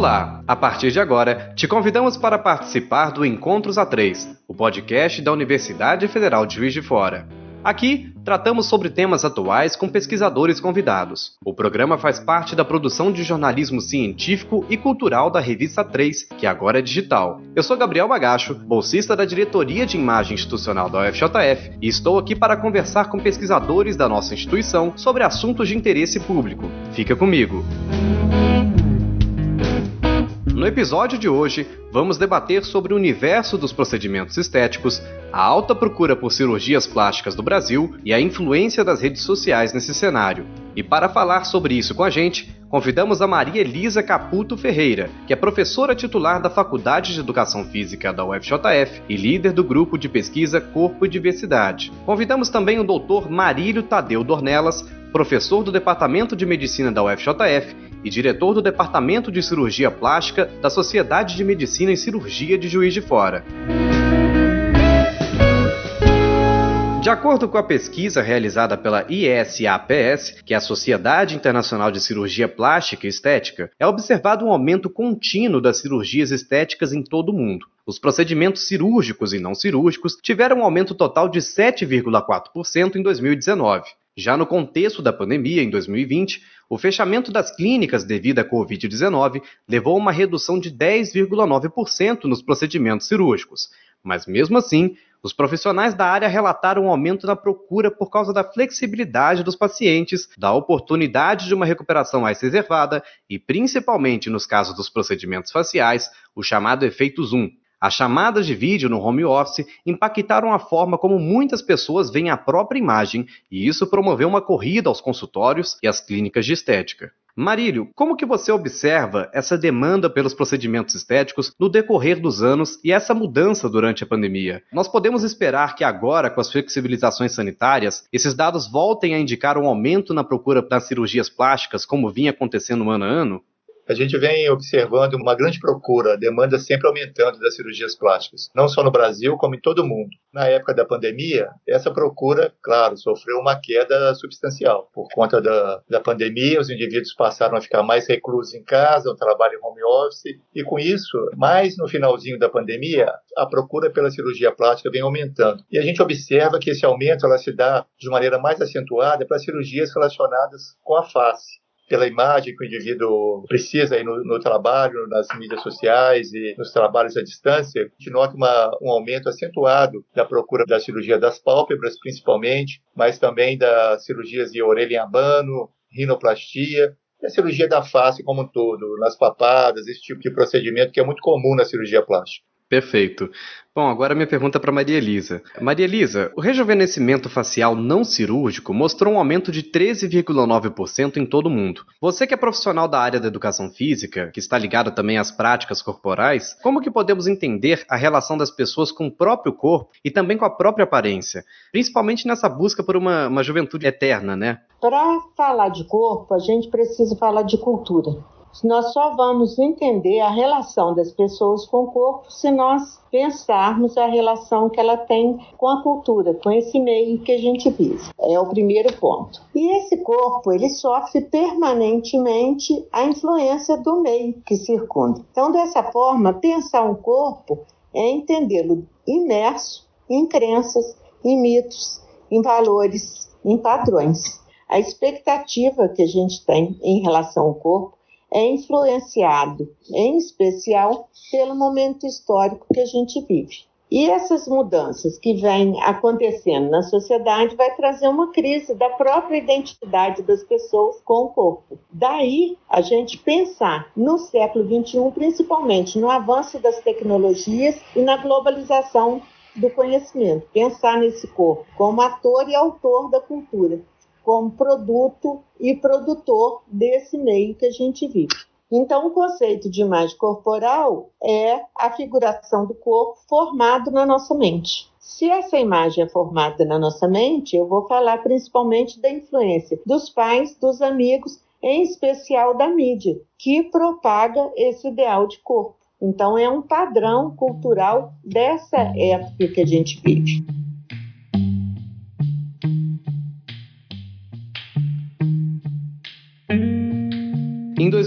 Olá! A partir de agora, te convidamos para participar do Encontros A3, o podcast da Universidade Federal de Juiz de Fora. Aqui, tratamos sobre temas atuais com pesquisadores convidados. O programa faz parte da produção de jornalismo científico e cultural da Revista 3, que agora é digital. Eu sou Gabriel Bagacho, bolsista da Diretoria de Imagem Institucional da UFJF, e estou aqui para conversar com pesquisadores da nossa instituição sobre assuntos de interesse público. Fica comigo! No episódio de hoje, vamos debater sobre o universo dos procedimentos estéticos, a alta procura por cirurgias plásticas do Brasil e a influência das redes sociais nesse cenário. E para falar sobre isso com a gente, convidamos a Maria Elisa Caputo Ferreira, que é professora titular da Faculdade de Educação Física da UFJF e líder do grupo de pesquisa Corpo e Diversidade. Convidamos também o Dr. Marílio Tadeu Dornelas, professor do Departamento de Medicina da UFJF e diretor do Departamento de Cirurgia Plástica da Sociedade de Medicina e Cirurgia de Juiz de Fora. De acordo com a pesquisa realizada pela ISAPS, que é a Sociedade Internacional de Cirurgia Plástica e Estética, é observado um aumento contínuo das cirurgias estéticas em todo o mundo. Os procedimentos cirúrgicos e não cirúrgicos tiveram um aumento total de 7,4% em 2019. Já no contexto da pandemia, em 2020, o fechamento das clínicas devido à Covid-19 levou a uma redução de 10,9% nos procedimentos cirúrgicos. Mas mesmo assim, os profissionais da área relataram um aumento na procura por causa da flexibilidade dos pacientes, da oportunidade de uma recuperação mais reservada e, principalmente nos casos dos procedimentos faciais, o chamado efeito zoom, as chamadas de vídeo no home office impactaram a forma como muitas pessoas veem a própria imagem e isso promoveu uma corrida aos consultórios e às clínicas de estética. Marílio, como que você observa essa demanda pelos procedimentos estéticos no decorrer dos anos e essa mudança durante a pandemia? Nós podemos esperar que agora, com as flexibilizações sanitárias, esses dados voltem a indicar um aumento na procura das cirurgias plásticas, como vinha acontecendo ano a ano? A gente vem observando uma grande procura, demanda sempre aumentando das cirurgias plásticas, não só no Brasil, como em todo o mundo. Na época da pandemia, essa procura, claro, sofreu uma queda substancial. Por conta da, da pandemia, os indivíduos passaram a ficar mais reclusos em casa, um trabalho em home office, e com isso, mais no finalzinho da pandemia, a procura pela cirurgia plástica vem aumentando. E a gente observa que esse aumento ela se dá de maneira mais acentuada para cirurgias relacionadas com a face pela imagem que o indivíduo precisa aí no, no, trabalho, nas mídias sociais e nos trabalhos à distância, a gente nota uma, um aumento acentuado da procura da cirurgia das pálpebras, principalmente, mas também das cirurgias de orelha em abano, rinoplastia, e a cirurgia da face como um todo, nas papadas, esse tipo de procedimento que é muito comum na cirurgia plástica. Perfeito. Bom, agora minha pergunta para Maria Elisa. Maria Elisa, o rejuvenescimento facial não cirúrgico mostrou um aumento de 13,9% em todo o mundo. Você que é profissional da área da educação física, que está ligada também às práticas corporais, como que podemos entender a relação das pessoas com o próprio corpo e também com a própria aparência, principalmente nessa busca por uma, uma juventude eterna, né? Para falar de corpo, a gente precisa falar de cultura. Nós só vamos entender a relação das pessoas com o corpo se nós pensarmos a relação que ela tem com a cultura, com esse meio que a gente vive. É o primeiro ponto. E esse corpo, ele sofre permanentemente a influência do meio que circunda. Então, dessa forma, pensar um corpo é entendê-lo imerso em crenças, em mitos, em valores, em padrões. A expectativa que a gente tem em relação ao corpo é influenciado, em especial, pelo momento histórico que a gente vive. E essas mudanças que vêm acontecendo na sociedade vai trazer uma crise da própria identidade das pessoas com o corpo. Daí a gente pensar no século XXI, principalmente no avanço das tecnologias e na globalização do conhecimento. Pensar nesse corpo como ator e autor da cultura, como produto e produtor desse meio que a gente vive. Então, o conceito de imagem corporal é a figuração do corpo formado na nossa mente. Se essa imagem é formada na nossa mente, eu vou falar principalmente da influência dos pais, dos amigos, em especial da mídia, que propaga esse ideal de corpo. Então, é um padrão cultural dessa época que a gente vive.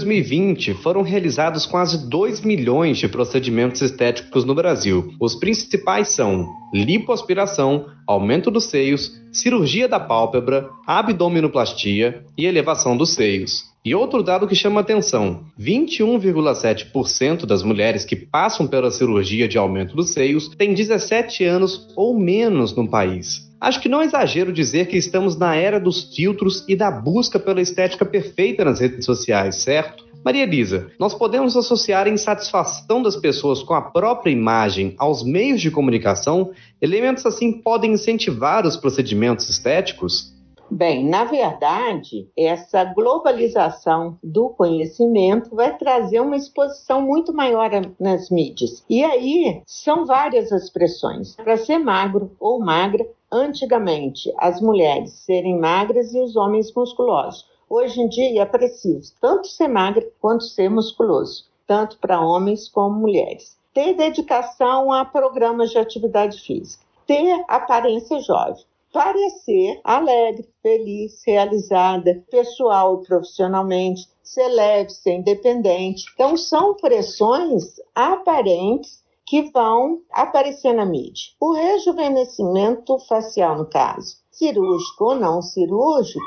2020 foram realizados quase 2 milhões de procedimentos estéticos no Brasil. Os principais são lipoaspiração, aumento dos seios, cirurgia da pálpebra, abdominoplastia e elevação dos seios. E outro dado que chama atenção: 21,7% das mulheres que passam pela cirurgia de aumento dos seios têm 17 anos ou menos no país. Acho que não é exagero dizer que estamos na era dos filtros e da busca pela estética perfeita nas redes sociais, certo? Maria Elisa, nós podemos associar a insatisfação das pessoas com a própria imagem aos meios de comunicação? Elementos assim podem incentivar os procedimentos estéticos? Bem, na verdade, essa globalização do conhecimento vai trazer uma exposição muito maior nas mídias. E aí são várias expressões. Para ser magro ou magra, antigamente as mulheres serem magras e os homens musculosos. Hoje em dia é preciso tanto ser magra quanto ser musculoso, tanto para homens como mulheres. Ter dedicação a programas de atividade física, ter aparência jovem, parecer alegre, feliz, realizada, pessoal profissionalmente, ser leve, ser independente. Então, são pressões aparentes que vão aparecer na mídia. O rejuvenescimento facial, no caso, cirúrgico ou não cirúrgico,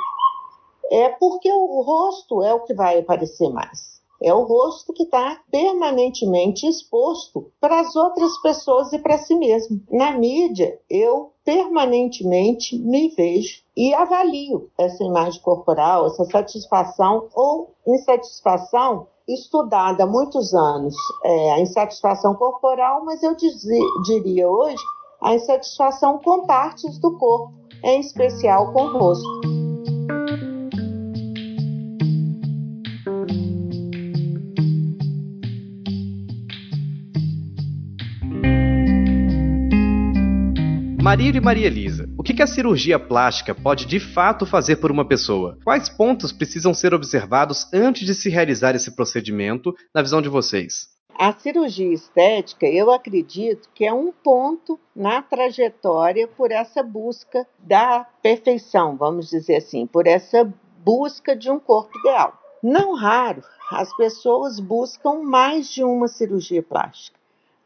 é porque o rosto é o que vai aparecer mais. É o rosto que está permanentemente exposto para as outras pessoas e para si mesmo. Na mídia, eu permanentemente me vejo e avalio essa imagem corporal, essa satisfação ou insatisfação estudada há muitos anos, é, a insatisfação corporal, mas eu dizia, diria hoje a insatisfação com partes do corpo, em especial com o rosto. Marília e Maria Elisa, o que a cirurgia plástica pode de fato fazer por uma pessoa? Quais pontos precisam ser observados antes de se realizar esse procedimento, na visão de vocês? A cirurgia estética, eu acredito que é um ponto na trajetória por essa busca da perfeição, vamos dizer assim, por essa busca de um corpo ideal. Não raro, as pessoas buscam mais de uma cirurgia plástica.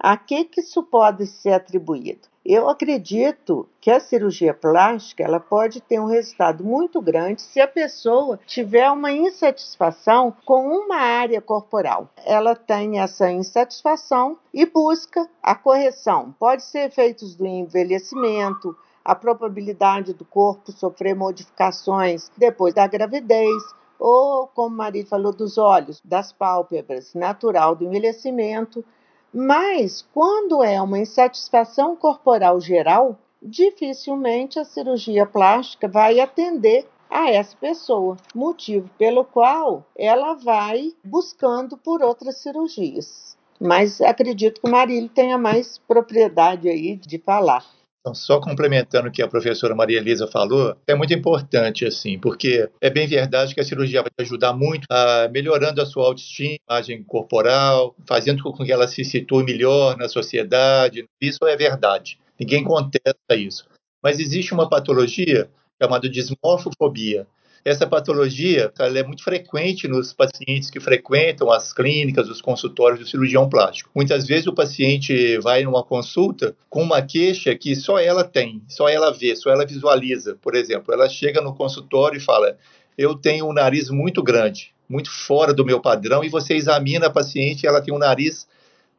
A que, que isso pode ser atribuído? Eu acredito que a cirurgia plástica ela pode ter um resultado muito grande se a pessoa tiver uma insatisfação com uma área corporal. Ela tem essa insatisfação e busca a correção. Pode ser efeitos do envelhecimento, a probabilidade do corpo sofrer modificações depois da gravidez, ou, como Maria falou, dos olhos, das pálpebras, natural do envelhecimento mas, quando é uma insatisfação corporal geral, dificilmente a cirurgia plástica vai atender a essa pessoa, motivo pelo qual ela vai buscando por outras cirurgias. Mas acredito que o Marílio tenha mais propriedade aí de falar. Então, só complementando o que a professora Maria Elisa falou, é muito importante, assim, porque é bem verdade que a cirurgia vai ajudar muito a melhorando a sua autoestima, imagem corporal, fazendo com que ela se situe melhor na sociedade. Isso é verdade. Ninguém contesta isso. Mas existe uma patologia chamada dismorfofobia, essa patologia é muito frequente nos pacientes que frequentam as clínicas, os consultórios do cirurgião plástico. Muitas vezes o paciente vai numa consulta com uma queixa que só ela tem, só ela vê, só ela visualiza. Por exemplo, ela chega no consultório e fala: Eu tenho um nariz muito grande, muito fora do meu padrão, e você examina a paciente e ela tem um nariz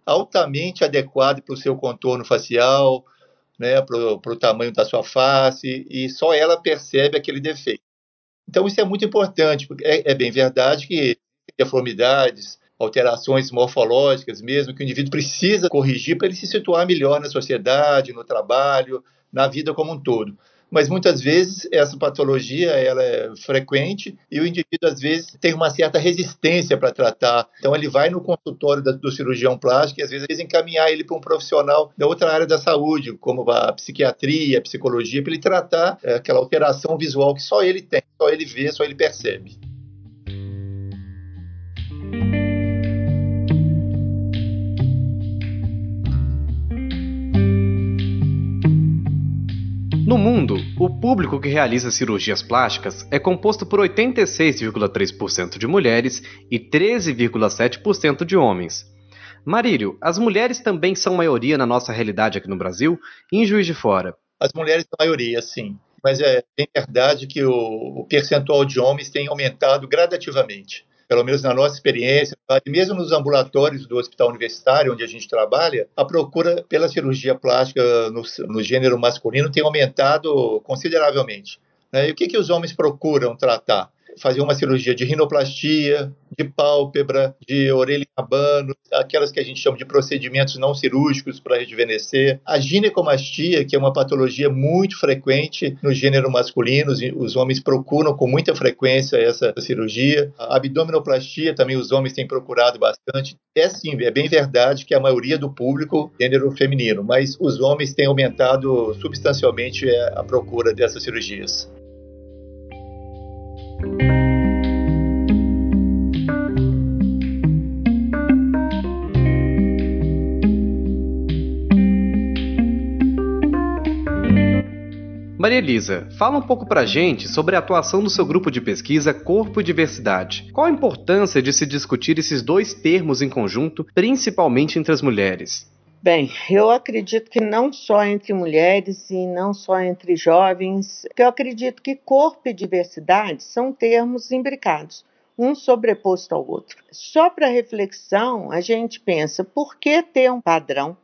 altamente adequado para o seu contorno facial, né, para o tamanho da sua face, e só ela percebe aquele defeito. Então, isso é muito importante, porque é, é bem verdade que deformidades, alterações morfológicas mesmo, que o indivíduo precisa corrigir para ele se situar melhor na sociedade, no trabalho, na vida como um todo mas muitas vezes essa patologia ela é frequente e o indivíduo às vezes tem uma certa resistência para tratar. Então ele vai no consultório do cirurgião plástico e às vezes encaminhar ele para um profissional da outra área da saúde, como a psiquiatria, a psicologia, para ele tratar é, aquela alteração visual que só ele tem, só ele vê, só ele percebe. No mundo, o público que realiza cirurgias plásticas é composto por 86,3% de mulheres e 13,7% de homens. Marílio, as mulheres também são maioria na nossa realidade aqui no Brasil e em Juiz de Fora? As mulheres são maioria, sim. Mas é bem verdade que o, o percentual de homens tem aumentado gradativamente pelo menos na nossa experiência, mesmo nos ambulatórios do hospital universitário, onde a gente trabalha, a procura pela cirurgia plástica no, no gênero masculino tem aumentado consideravelmente. Né? E o que, que os homens procuram tratar? Fazer uma cirurgia de rinoplastia, de pálpebra, de orelha e aquelas que a gente chama de procedimentos não cirúrgicos para rejuvenescer. A ginecomastia, que é uma patologia muito frequente no gênero masculino, os homens procuram com muita frequência essa cirurgia. A abdominoplastia também os homens têm procurado bastante. É sim, é bem verdade que a maioria do público gênero feminino, mas os homens têm aumentado substancialmente é, a procura dessas cirurgias. Maria Elisa, fala um pouco pra gente sobre a atuação do seu grupo de pesquisa Corpo e Diversidade. Qual a importância de se discutir esses dois termos em conjunto, principalmente entre as mulheres? Bem, eu acredito que não só entre mulheres e não só entre jovens, eu acredito que corpo e diversidade são termos imbricados, um sobreposto ao outro. Só para reflexão, a gente pensa, por que ter um padrão?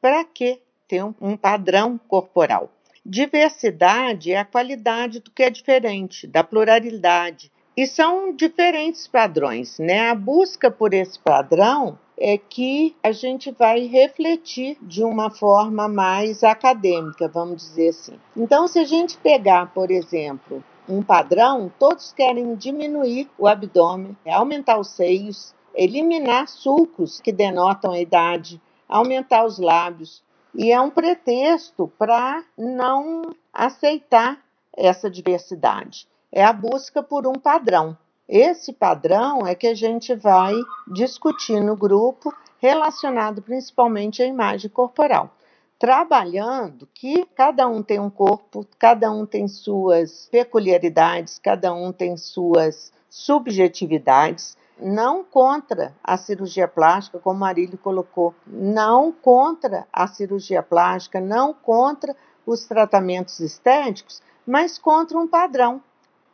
Para que ter um padrão corporal? Diversidade é a qualidade do que é diferente, da pluralidade. E são diferentes padrões, né? A busca por esse padrão é que a gente vai refletir de uma forma mais acadêmica, vamos dizer assim. Então, se a gente pegar, por exemplo, um padrão, todos querem diminuir o abdômen, aumentar os seios, eliminar sulcos que denotam a idade, aumentar os lábios, e é um pretexto para não aceitar essa diversidade. É a busca por um padrão. Esse padrão é que a gente vai discutir no grupo, relacionado principalmente à imagem corporal. Trabalhando que cada um tem um corpo, cada um tem suas peculiaridades, cada um tem suas subjetividades, não contra a cirurgia plástica, como Marílio colocou, não contra a cirurgia plástica, não contra os tratamentos estéticos, mas contra um padrão,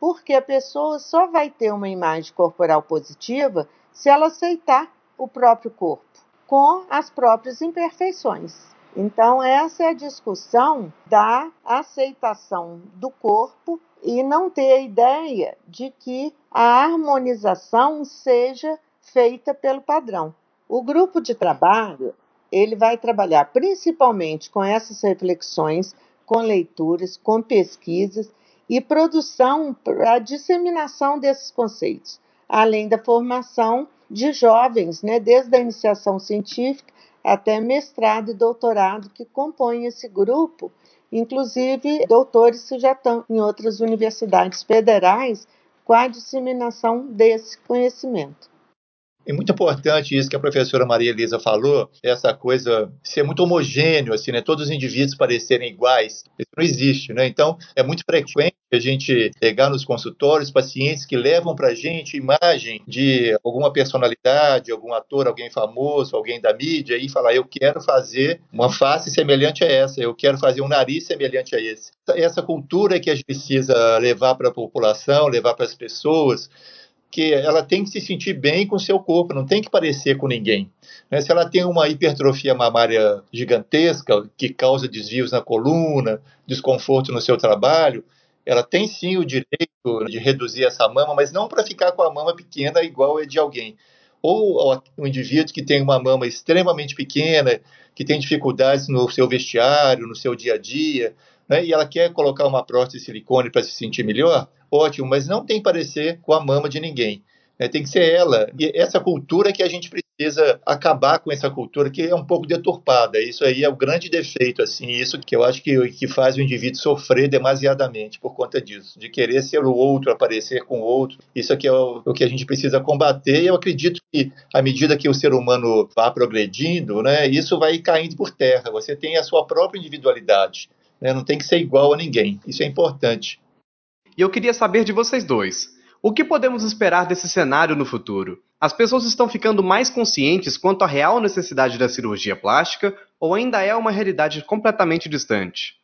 porque a pessoa só vai ter uma imagem corporal positiva se ela aceitar o próprio corpo, com as próprias imperfeições. Então, essa é a discussão da aceitação do corpo e não ter a ideia de que a harmonização seja feita pelo padrão. O grupo de trabalho ele vai trabalhar principalmente com essas reflexões, com leituras, com pesquisas e produção para a disseminação desses conceitos, além da formação de jovens, né, desde a iniciação científica até mestrado e doutorado que compõem esse grupo inclusive doutores que já estão em outras universidades federais com a disseminação desse conhecimento. É muito importante isso que a professora Maria Elisa falou, essa coisa ser muito homogêneo, assim, né? Todos os indivíduos parecerem iguais. Isso não existe, né? Então, é muito frequente a gente pegar nos consultórios pacientes que levam para a gente imagem de alguma personalidade, algum ator, alguém famoso, alguém da mídia, e falar: eu quero fazer uma face semelhante a essa, eu quero fazer um nariz semelhante a esse. Essa cultura que a gente precisa levar para a população, levar para as pessoas que ela tem que se sentir bem com seu corpo, não tem que parecer com ninguém. Né? Se ela tem uma hipertrofia mamária gigantesca, que causa desvios na coluna, desconforto no seu trabalho, ela tem sim o direito de reduzir essa mama, mas não para ficar com a mama pequena igual a de alguém. Ou um indivíduo que tem uma mama extremamente pequena, que tem dificuldades no seu vestiário, no seu dia a dia, né, e ela quer colocar uma prótese de silicone para se sentir melhor, ótimo, mas não tem parecer com a mama de ninguém. Né, tem que ser ela. E essa cultura que a gente precisa acabar com essa cultura que é um pouco deturpada. Isso aí é o grande defeito, assim, isso que eu acho que, que faz o indivíduo sofrer demasiadamente por conta disso, de querer ser o outro, aparecer com o outro. Isso aqui é o, o que a gente precisa combater. E eu acredito que à medida que o ser humano vá progredindo, né, isso vai caindo por terra. Você tem a sua própria individualidade. Né? não tem que ser igual a ninguém. Isso é importante. E eu queria saber de vocês dois. O que podemos esperar desse cenário no futuro? As pessoas estão ficando mais conscientes quanto à real necessidade da cirurgia plástica ou ainda é uma realidade completamente distante?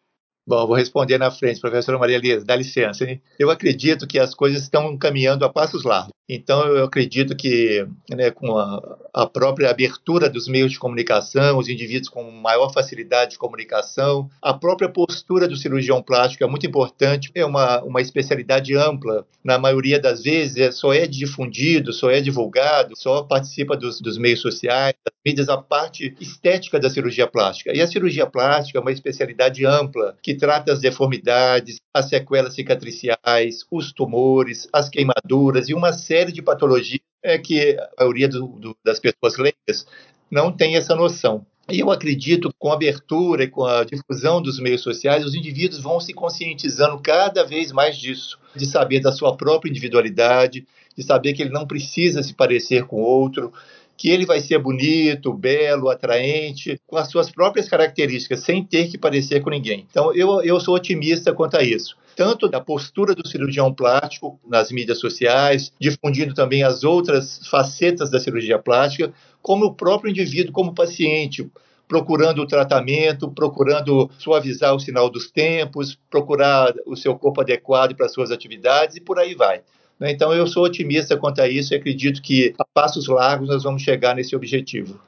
Bom, vou responder na frente, professora Maria Elisa, dá licença. Hein? Eu acredito que as coisas estão caminhando a passos largos. Então, eu acredito que, né, com a, a, própria abertura dos meios de comunicação, os indivíduos com maior facilidade de comunicação, a própria postura do cirurgião plástico é muito importante. É uma, uma especialidade ampla. Na maioria das vezes, é, só é difundido, só é divulgado, só participa dos, dos meios sociais, das mídias, a parte estética da cirurgia plástica. E a cirurgia plástica é uma especialidade ampla que trata as deformidades, as sequelas cicatriciais, os tumores, as queimaduras e uma série de patologias é que a maioria do, do, das pessoas leigas não tem essa noção. E eu acredito que com a abertura e com a difusão dos meios sociais, os indivíduos vão se conscientizando cada vez mais disso, de saber da sua própria individualidade, de saber que ele não precisa se parecer com outro, que ele vai ser bonito, belo, atraente, com as suas próprias características, sem ter que parecer com ninguém. Então, eu, eu sou otimista quanto a isso. Tanto da postura do cirurgião plástico nas mídias sociais, difundindo também as outras facetas da cirurgia plástica, como o próprio indivíduo, como paciente, procurando o tratamento, procurando suavizar o sinal dos tempos, procurar o seu corpo adequado para suas atividades e por aí vai. Né? Então, eu sou otimista quanto a isso e acredito que a passos largos nós vamos chegar nesse objetivo.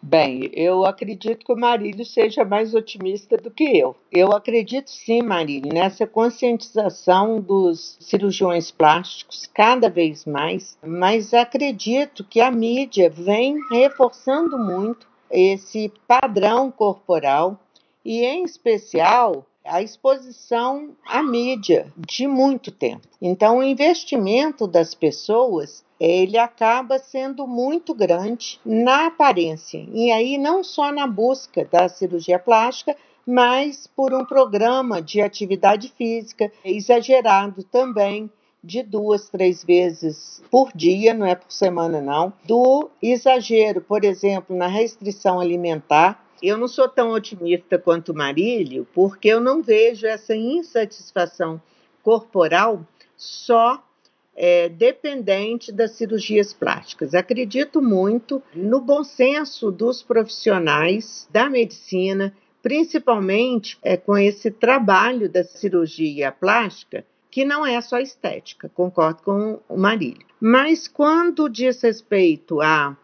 Bem, eu acredito que o Marílio seja mais otimista do que eu. Eu acredito sim, Marílio, nessa conscientização dos cirurgiões plásticos cada vez mais, mas acredito que a mídia vem reforçando muito esse padrão corporal e, em especial, a exposição à mídia de muito tempo. Então, o investimento das pessoas ele acaba sendo muito grande na aparência. E aí, não só na busca da cirurgia plástica, mas por um programa de atividade física exagerado também, de duas, três vezes por dia, não é por semana, não. Do exagero, por exemplo, na restrição alimentar, eu não sou tão otimista quanto Marílio, porque eu não vejo essa insatisfação corporal só é, dependente das cirurgias plásticas. Acredito muito no bom senso dos profissionais da medicina, principalmente é, com esse trabalho da cirurgia plástica, que não é só estética, concordo com o Marílio. Mas quando diz respeito a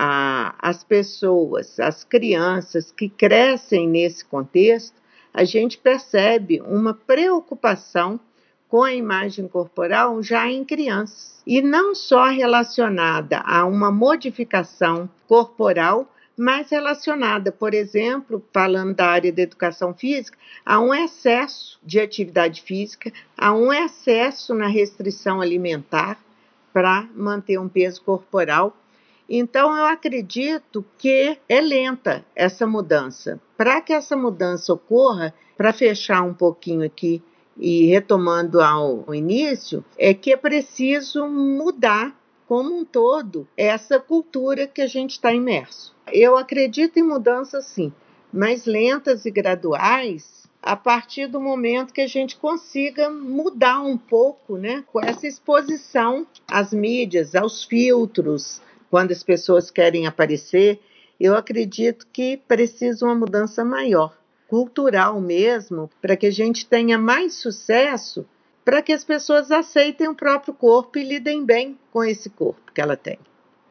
a, as pessoas, as crianças que crescem nesse contexto, a gente percebe uma preocupação com a imagem corporal já em crianças. E não só relacionada a uma modificação corporal, mas relacionada, por exemplo, falando da área da educação física, a um excesso de atividade física, a um excesso na restrição alimentar para manter um peso corporal então, eu acredito que é lenta essa mudança. Para que essa mudança ocorra, para fechar um pouquinho aqui e retomando ao início, é que é preciso mudar como um todo essa cultura que a gente está imerso. Eu acredito em mudanças sim, mas lentas e graduais a partir do momento que a gente consiga mudar um pouco, né, com essa exposição às mídias, aos filtros, quando as pessoas querem aparecer, eu acredito que precisa uma mudança maior, cultural mesmo, para que a gente tenha mais sucesso, para que as pessoas aceitem o próprio corpo e lidem bem com esse corpo que ela tem.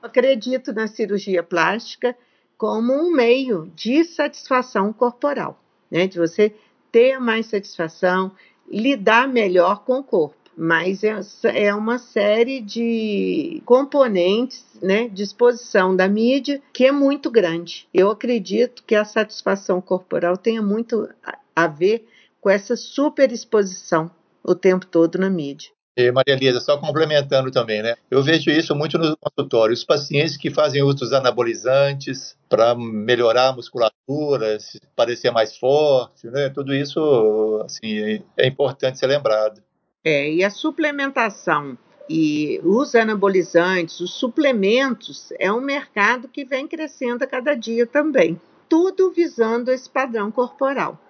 Acredito na cirurgia plástica como um meio de satisfação corporal, né? de você ter mais satisfação, lidar melhor com o corpo mas é, é uma série de componentes, né, disposição da mídia que é muito grande. Eu acredito que a satisfação corporal tenha muito a ver com essa superexposição o tempo todo na mídia. E Maria Elisa, só complementando também, né? Eu vejo isso muito no consultório. Os pacientes que fazem uso dos anabolizantes para melhorar a musculatura, parecer mais forte, né? Tudo isso, assim, é importante ser lembrado. É, e a suplementação e os anabolizantes, os suplementos, é um mercado que vem crescendo a cada dia também. Tudo visando esse padrão corporal.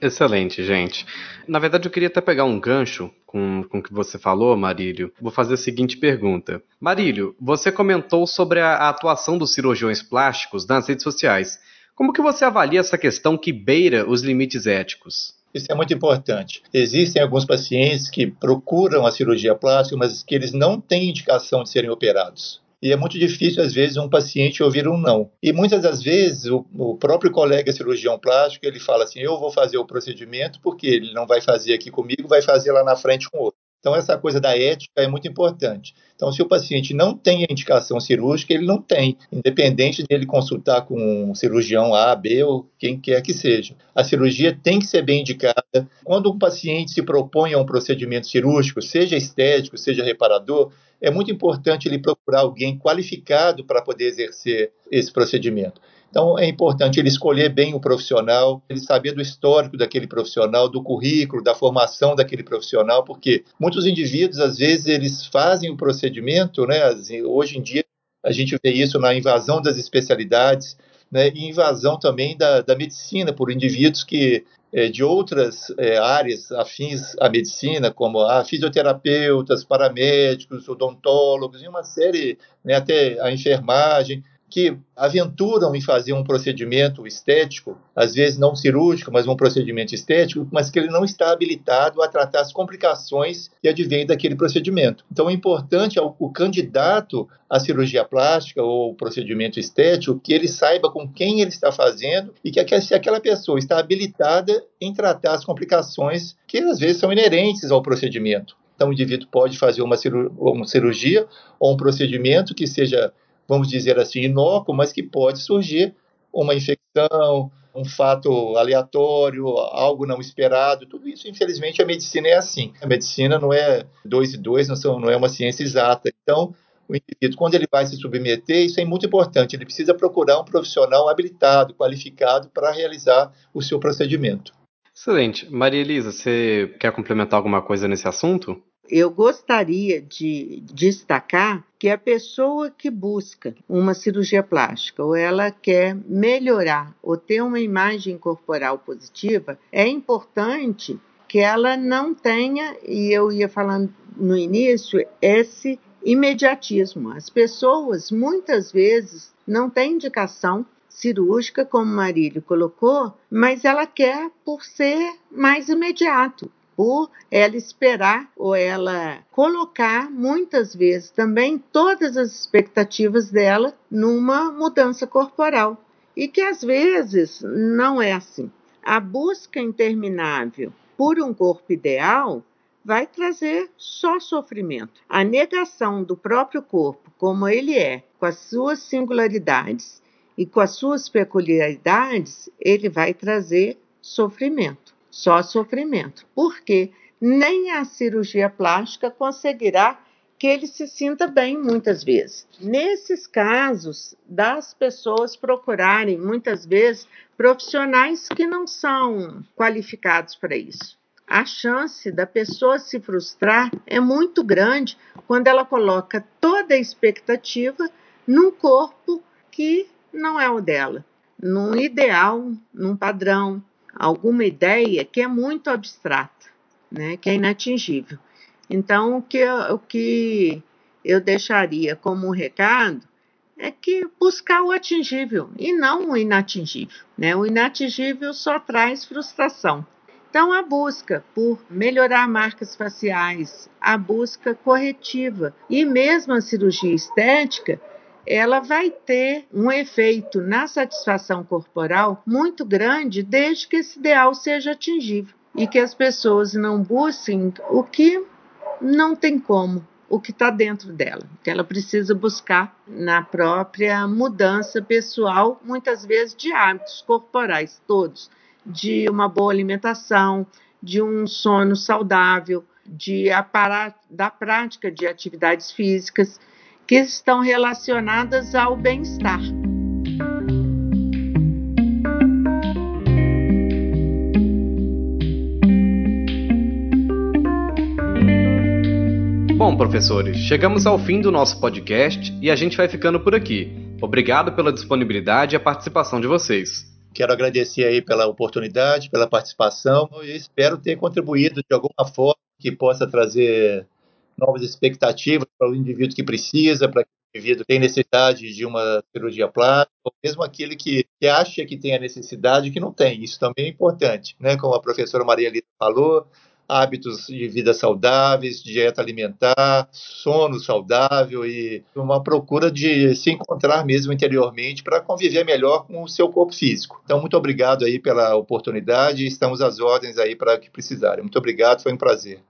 Excelente, gente. Na verdade, eu queria até pegar um gancho com, com o que você falou, Marílio. Vou fazer a seguinte pergunta. Marílio, você comentou sobre a, a atuação dos cirurgiões plásticos nas redes sociais. Como que você avalia essa questão que beira os limites éticos? Isso é muito importante. Existem alguns pacientes que procuram a cirurgia plástica, mas que eles não têm indicação de serem operados. E é muito difícil, às vezes, um paciente ouvir um não. E muitas das vezes, o, o, próprio colega cirurgião plástico, ele fala assim, eu vou fazer o procedimento porque ele não vai fazer aqui comigo, vai fazer lá na frente com outro. Então, essa coisa da ética é muito importante. Então, se o paciente não tem a indicação cirúrgica, ele não tem, independente dele consultar com um cirurgião A, B ou quem quer que seja. A cirurgia tem que ser bem indicada. Quando um paciente se propõe a um procedimento cirúrgico, seja estético, seja reparador, é muito importante ele procurar alguém qualificado para poder exercer esse procedimento. Então, é importante ele escolher bem o profissional, ele saber do histórico daquele profissional, do currículo, da formação daquele profissional, porque muitos indivíduos, às vezes, eles fazem o procedimento, né? Hoje em dia, a gente vê isso na invasão das especialidades, né, e invasão também da, da medicina por indivíduos que é, de outras é, áreas afins à medicina, como a fisioterapeutas, paramédicos, odontólogos e uma série, né, até a enfermagem, que aventuram em fazer um procedimento estético, às vezes não cirúrgico, mas um procedimento estético, mas que ele não está habilitado a tratar as complicações que advêm daquele procedimento. Então, é importante ao, o candidato à cirurgia plástica ou procedimento estético que ele saiba com quem ele está fazendo e que se aquela pessoa está habilitada em tratar as complicações que às vezes são inerentes ao procedimento. Então, o indivíduo pode fazer uma cirurgia ou um procedimento que seja vamos dizer assim, inócuo, mas que pode surgir uma infecção, um fato aleatório, algo não esperado, tudo isso, infelizmente, a medicina é assim. A medicina não é dois e dois, não, são, não é uma ciência exata. Então, o indivíduo, quando ele vai se submeter, isso é muito importante, ele precisa procurar um profissional habilitado, qualificado para realizar o seu procedimento. Excelente. Maria Elisa, você quer complementar alguma coisa nesse assunto? Eu gostaria de destacar que a pessoa que busca uma cirurgia plástica ou ela quer melhorar ou ter uma imagem corporal positiva, é importante que ela não tenha, e eu ia falando no início, esse imediatismo. As pessoas muitas vezes não têm indicação cirúrgica, como Marílio colocou, mas ela quer por ser mais imediato por ela esperar ou ela colocar muitas vezes também todas as expectativas dela numa mudança corporal. E que às vezes não é assim. A busca interminável por um corpo ideal vai trazer só sofrimento. A negação do próprio corpo como ele é, com as suas singularidades e com as suas peculiaridades, ele vai trazer sofrimento só sofrimento, porque nem a cirurgia plástica conseguirá que ele se sinta bem muitas vezes. Nesses casos, das pessoas procurarem muitas vezes profissionais que não são qualificados para isso. A chance da pessoa se frustrar é muito grande quando ela coloca toda a expectativa num corpo que não é o dela, num ideal, num padrão, alguma ideia que é muito abstrata, né, que é inatingível. Então, o que, eu, o que eu deixaria como recado é que buscar o atingível e não o inatingível. Né? O inatingível só traz frustração. Então, a busca por melhorar marcas faciais, a busca corretiva e mesmo a cirurgia estética ela vai ter um efeito na satisfação corporal muito grande desde que esse ideal seja atingível e que as pessoas não busquem o que não tem como, o que está dentro dela, que ela precisa buscar na própria mudança pessoal, muitas vezes de hábitos corporais todos, de uma boa alimentação, de um sono saudável, de da prática de atividades físicas que estão relacionadas ao bem-estar. Bom, professores, chegamos ao fim do nosso podcast e a gente vai ficando por aqui. Obrigado pela disponibilidade e a participação de vocês. Quero agradecer aí pela oportunidade, pela participação e espero ter contribuído de alguma forma que possa trazer novas expectativas para o indivíduo que precisa, para o indivíduo que tem necessidade de uma cirurgia plástica, ou mesmo aquele que, que acha que tem a necessidade que não tem. Isso também é importante, né? Como a professora Maria Lita falou, hábitos de vida saudáveis, dieta alimentar, sono saudável e uma procura de se encontrar mesmo interiormente para conviver melhor com o seu corpo físico. Então, muito obrigado aí pela oportunidade, estamos às ordens aí para o que precisarem. Muito obrigado, foi um prazer.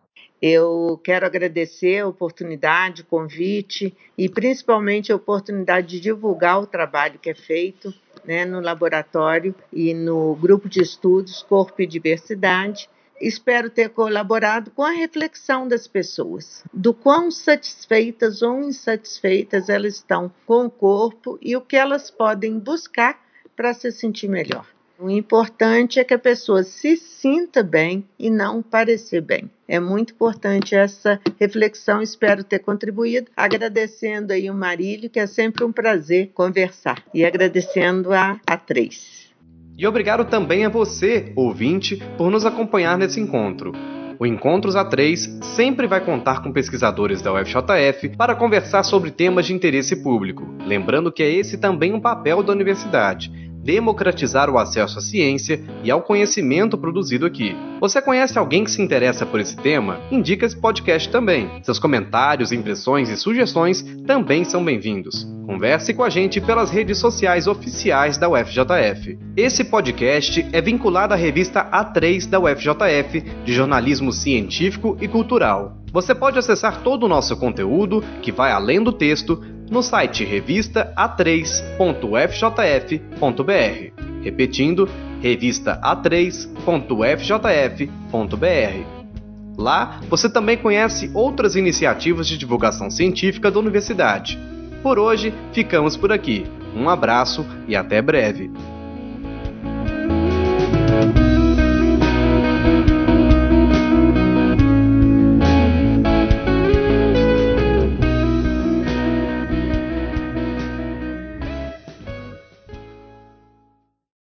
Eu quero agradecer a oportunidade, o convite e principalmente a oportunidade de divulgar o trabalho que é feito né, no laboratório e no grupo de estudos Corpo e Diversidade Espero ter colaborado com a reflexão das pessoas, do quão satisfeitas ou insatisfeitas elas estão com o corpo e o que elas podem buscar para se sentir melhor. O importante é que a pessoa se sinta bem e não parecer bem. É muito importante essa reflexão, espero ter contribuído. Agradecendo aí o Marílio, que é sempre um prazer conversar, e agradecendo a, a três. E obrigado também a você, ouvinte, por nos acompanhar nesse encontro. O Encontros A3 sempre vai contar com pesquisadores da UFJF para conversar sobre temas de interesse público, lembrando que é esse também um papel da universidade democratizar o acesso à ciência e ao conhecimento produzido aqui. Você conhece alguém que se interessa por esse tema? Indica esse podcast também. Seus comentários, impressões e sugestões também são bem-vindos. Converse com a gente pelas redes sociais oficiais da UFJF. Esse podcast é vinculado à revista A3 da UFJF, de jornalismo científico e cultural. Você pode acessar todo o nosso conteúdo, que vai além do texto, no site revista-a3.fjf.br. Repetindo, revista-a3.fjf.br. Lá você também conhece outras iniciativas de divulgação científica da universidade. Por hoje, ficamos por aqui. Um abraço e até breve.